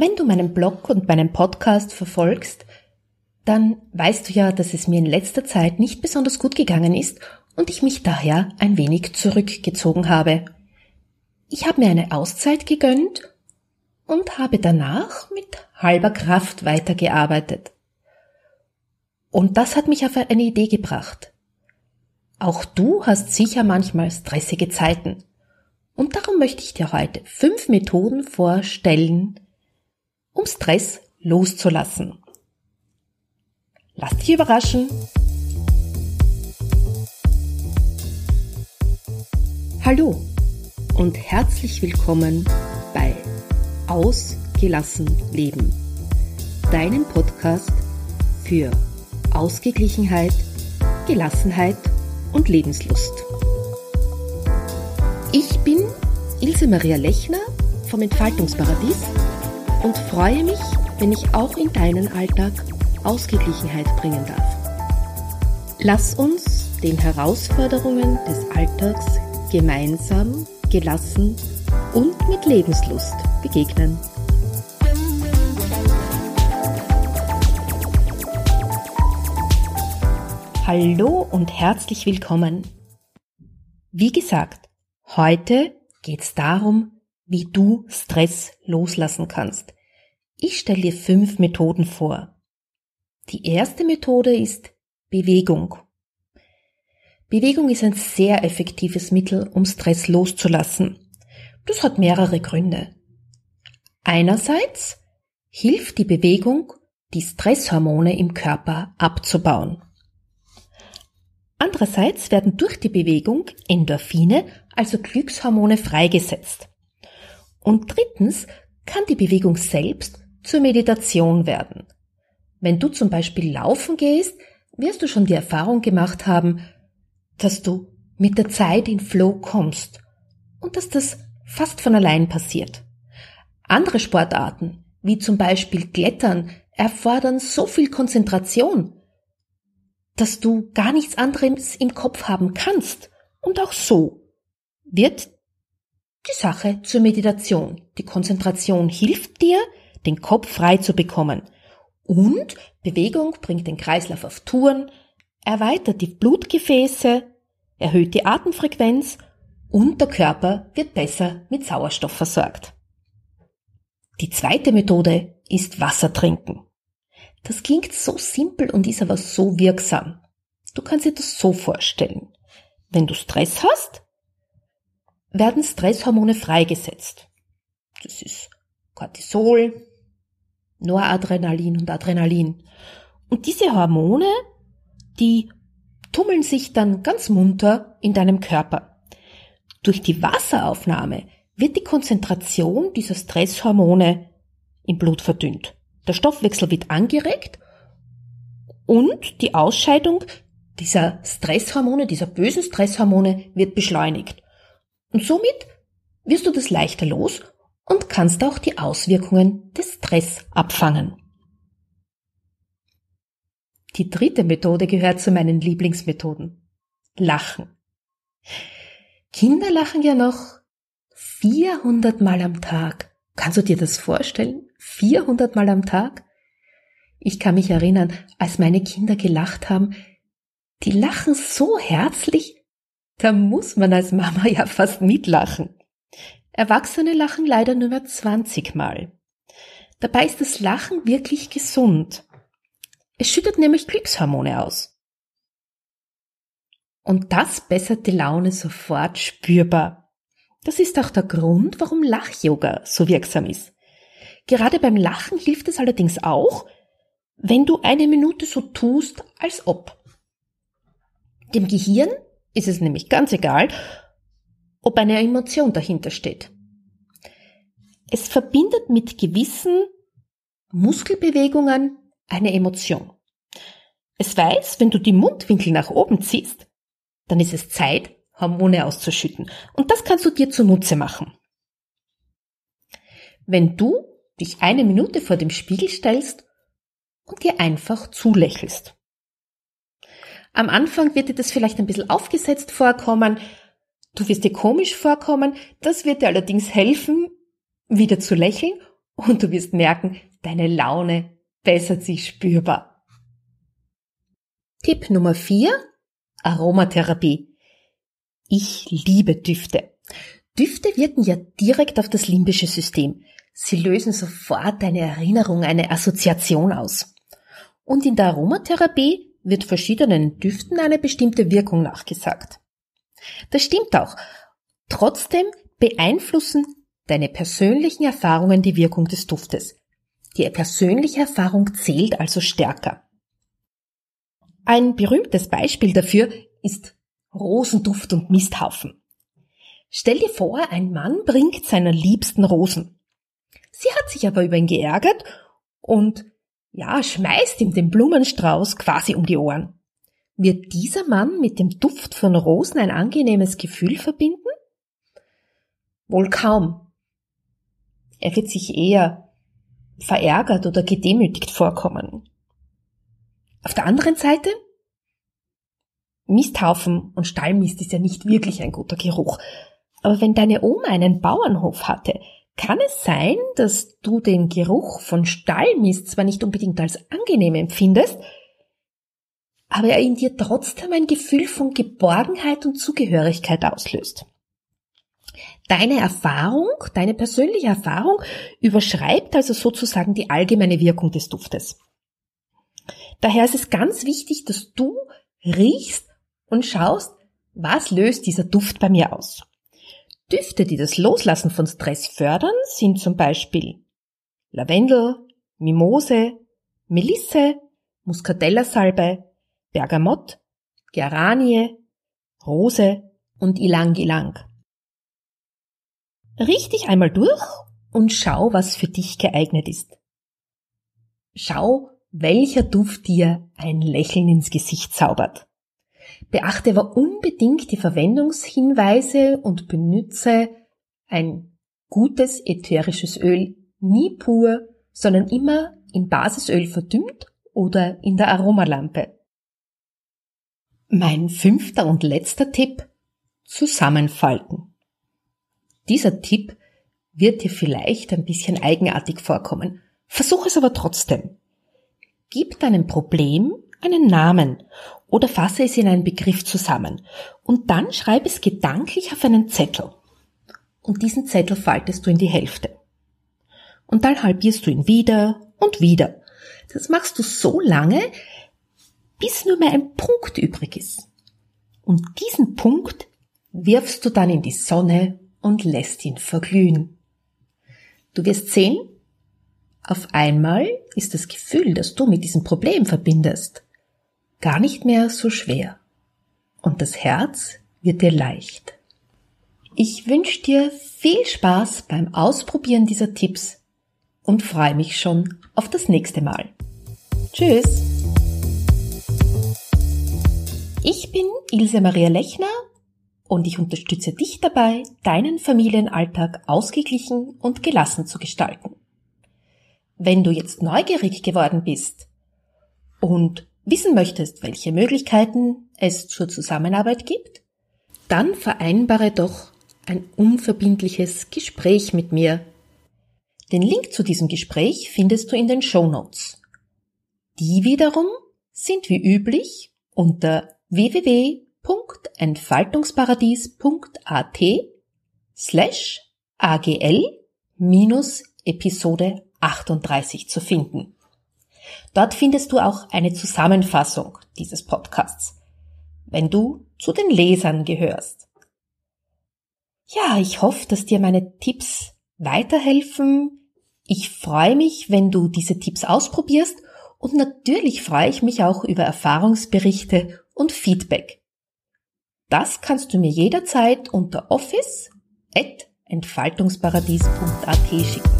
Wenn du meinen Blog und meinen Podcast verfolgst, dann weißt du ja, dass es mir in letzter Zeit nicht besonders gut gegangen ist und ich mich daher ein wenig zurückgezogen habe. Ich habe mir eine Auszeit gegönnt und habe danach mit halber Kraft weitergearbeitet. Und das hat mich auf eine Idee gebracht. Auch du hast sicher manchmal stressige Zeiten. Und darum möchte ich dir heute fünf Methoden vorstellen, um Stress loszulassen. Lass dich überraschen. Hallo und herzlich willkommen bei Ausgelassen Leben, deinem Podcast für Ausgeglichenheit, Gelassenheit und Lebenslust. Ich bin Ilse Maria Lechner vom Entfaltungsparadies und freue mich, wenn ich auch in deinen Alltag Ausgeglichenheit bringen darf. Lass uns den Herausforderungen des Alltags gemeinsam, gelassen und mit Lebenslust begegnen. Hallo und herzlich willkommen. Wie gesagt, heute geht's darum, wie du Stress loslassen kannst. Ich stelle dir fünf Methoden vor. Die erste Methode ist Bewegung. Bewegung ist ein sehr effektives Mittel, um Stress loszulassen. Das hat mehrere Gründe. Einerseits hilft die Bewegung, die Stresshormone im Körper abzubauen. Andererseits werden durch die Bewegung Endorphine, also Glückshormone, freigesetzt. Und drittens kann die Bewegung selbst zur Meditation werden. Wenn du zum Beispiel laufen gehst, wirst du schon die Erfahrung gemacht haben, dass du mit der Zeit in Flow kommst und dass das fast von allein passiert. Andere Sportarten, wie zum Beispiel Klettern, erfordern so viel Konzentration, dass du gar nichts anderes im Kopf haben kannst. Und auch so wird die Sache zur Meditation. Die Konzentration hilft dir, den Kopf frei zu bekommen. Und Bewegung bringt den Kreislauf auf Touren, erweitert die Blutgefäße, erhöht die Atemfrequenz und der Körper wird besser mit Sauerstoff versorgt. Die zweite Methode ist Wasser trinken. Das klingt so simpel und ist aber so wirksam. Du kannst dir das so vorstellen. Wenn du Stress hast, werden Stresshormone freigesetzt. Das ist Cortisol, Noradrenalin und Adrenalin. Und diese Hormone, die tummeln sich dann ganz munter in deinem Körper. Durch die Wasseraufnahme wird die Konzentration dieser Stresshormone im Blut verdünnt. Der Stoffwechsel wird angeregt und die Ausscheidung dieser Stresshormone, dieser bösen Stresshormone wird beschleunigt. Und somit wirst du das leichter los und kannst auch die Auswirkungen des Stress abfangen. Die dritte Methode gehört zu meinen Lieblingsmethoden. Lachen. Kinder lachen ja noch 400 Mal am Tag. Kannst du dir das vorstellen? 400 Mal am Tag? Ich kann mich erinnern, als meine Kinder gelacht haben, die lachen so herzlich, da muss man als Mama ja fast mitlachen. Erwachsene lachen leider nur mehr 20 Mal. Dabei ist das Lachen wirklich gesund. Es schüttet nämlich Glückshormone aus. Und das bessert die Laune sofort spürbar. Das ist auch der Grund, warum Lach-Yoga so wirksam ist. Gerade beim Lachen hilft es allerdings auch, wenn du eine Minute so tust, als ob. Dem Gehirn ist es nämlich ganz egal, ob eine Emotion dahinter steht. Es verbindet mit gewissen Muskelbewegungen eine Emotion. Es weiß, wenn du die Mundwinkel nach oben ziehst, dann ist es Zeit, Hormone auszuschütten. Und das kannst du dir zunutze machen. Wenn du dich eine Minute vor dem Spiegel stellst und dir einfach zulächelst. Am Anfang wird dir das vielleicht ein bisschen aufgesetzt vorkommen, Du wirst dir komisch vorkommen, das wird dir allerdings helfen, wieder zu lächeln und du wirst merken, deine Laune bessert sich spürbar. Tipp Nummer 4. Aromatherapie. Ich liebe Düfte. Düfte wirken ja direkt auf das limbische System. Sie lösen sofort eine Erinnerung, eine Assoziation aus. Und in der Aromatherapie wird verschiedenen Düften eine bestimmte Wirkung nachgesagt. Das stimmt auch. Trotzdem beeinflussen deine persönlichen Erfahrungen die Wirkung des Duftes. Die persönliche Erfahrung zählt also stärker. Ein berühmtes Beispiel dafür ist Rosenduft und Misthaufen. Stell dir vor, ein Mann bringt seiner Liebsten Rosen. Sie hat sich aber über ihn geärgert und ja, schmeißt ihm den Blumenstrauß quasi um die Ohren. Wird dieser Mann mit dem Duft von Rosen ein angenehmes Gefühl verbinden? Wohl kaum. Er wird sich eher verärgert oder gedemütigt vorkommen. Auf der anderen Seite, Misthaufen und Stallmist ist ja nicht wirklich ein guter Geruch. Aber wenn deine Oma einen Bauernhof hatte, kann es sein, dass du den Geruch von Stallmist zwar nicht unbedingt als angenehm empfindest, aber er in dir trotzdem ein Gefühl von Geborgenheit und Zugehörigkeit auslöst. Deine Erfahrung, deine persönliche Erfahrung überschreibt also sozusagen die allgemeine Wirkung des Duftes. Daher ist es ganz wichtig, dass du riechst und schaust, was löst dieser Duft bei mir aus. Düfte, die das Loslassen von Stress fördern, sind zum Beispiel Lavendel, Mimose, Melisse, Muscatella-Salbe, Bergamott, Geranie, Rose und Ilang-Ilang. Riech dich einmal durch und schau, was für dich geeignet ist. Schau, welcher Duft dir ein Lächeln ins Gesicht zaubert. Beachte aber unbedingt die Verwendungshinweise und benütze ein gutes ätherisches Öl nie pur, sondern immer in Basisöl verdünnt oder in der Aromalampe. Mein fünfter und letzter Tipp. Zusammenfalten. Dieser Tipp wird dir vielleicht ein bisschen eigenartig vorkommen. Versuch es aber trotzdem. Gib deinem Problem einen Namen oder fasse es in einen Begriff zusammen und dann schreib es gedanklich auf einen Zettel. Und diesen Zettel faltest du in die Hälfte. Und dann halbierst du ihn wieder und wieder. Das machst du so lange, bis nur mehr ein Punkt übrig ist. Und diesen Punkt wirfst du dann in die Sonne und lässt ihn verglühen. Du wirst sehen, auf einmal ist das Gefühl, das du mit diesem Problem verbindest, gar nicht mehr so schwer und das Herz wird dir leicht. Ich wünsche dir viel Spaß beim Ausprobieren dieser Tipps und freue mich schon auf das nächste Mal. Tschüss! Ich bin Ilse Maria Lechner und ich unterstütze dich dabei, deinen Familienalltag ausgeglichen und gelassen zu gestalten. Wenn du jetzt neugierig geworden bist und wissen möchtest, welche Möglichkeiten es zur Zusammenarbeit gibt, dann vereinbare doch ein unverbindliches Gespräch mit mir. Den Link zu diesem Gespräch findest du in den Show Notes. Die wiederum sind wie üblich unter www.entfaltungsparadies.at slash agl minus Episode 38 zu finden. Dort findest du auch eine Zusammenfassung dieses Podcasts, wenn du zu den Lesern gehörst. Ja, ich hoffe, dass dir meine Tipps weiterhelfen. Ich freue mich, wenn du diese Tipps ausprobierst und natürlich freue ich mich auch über Erfahrungsberichte und Feedback. Das kannst du mir jederzeit unter office at entfaltungsparadies.at schicken.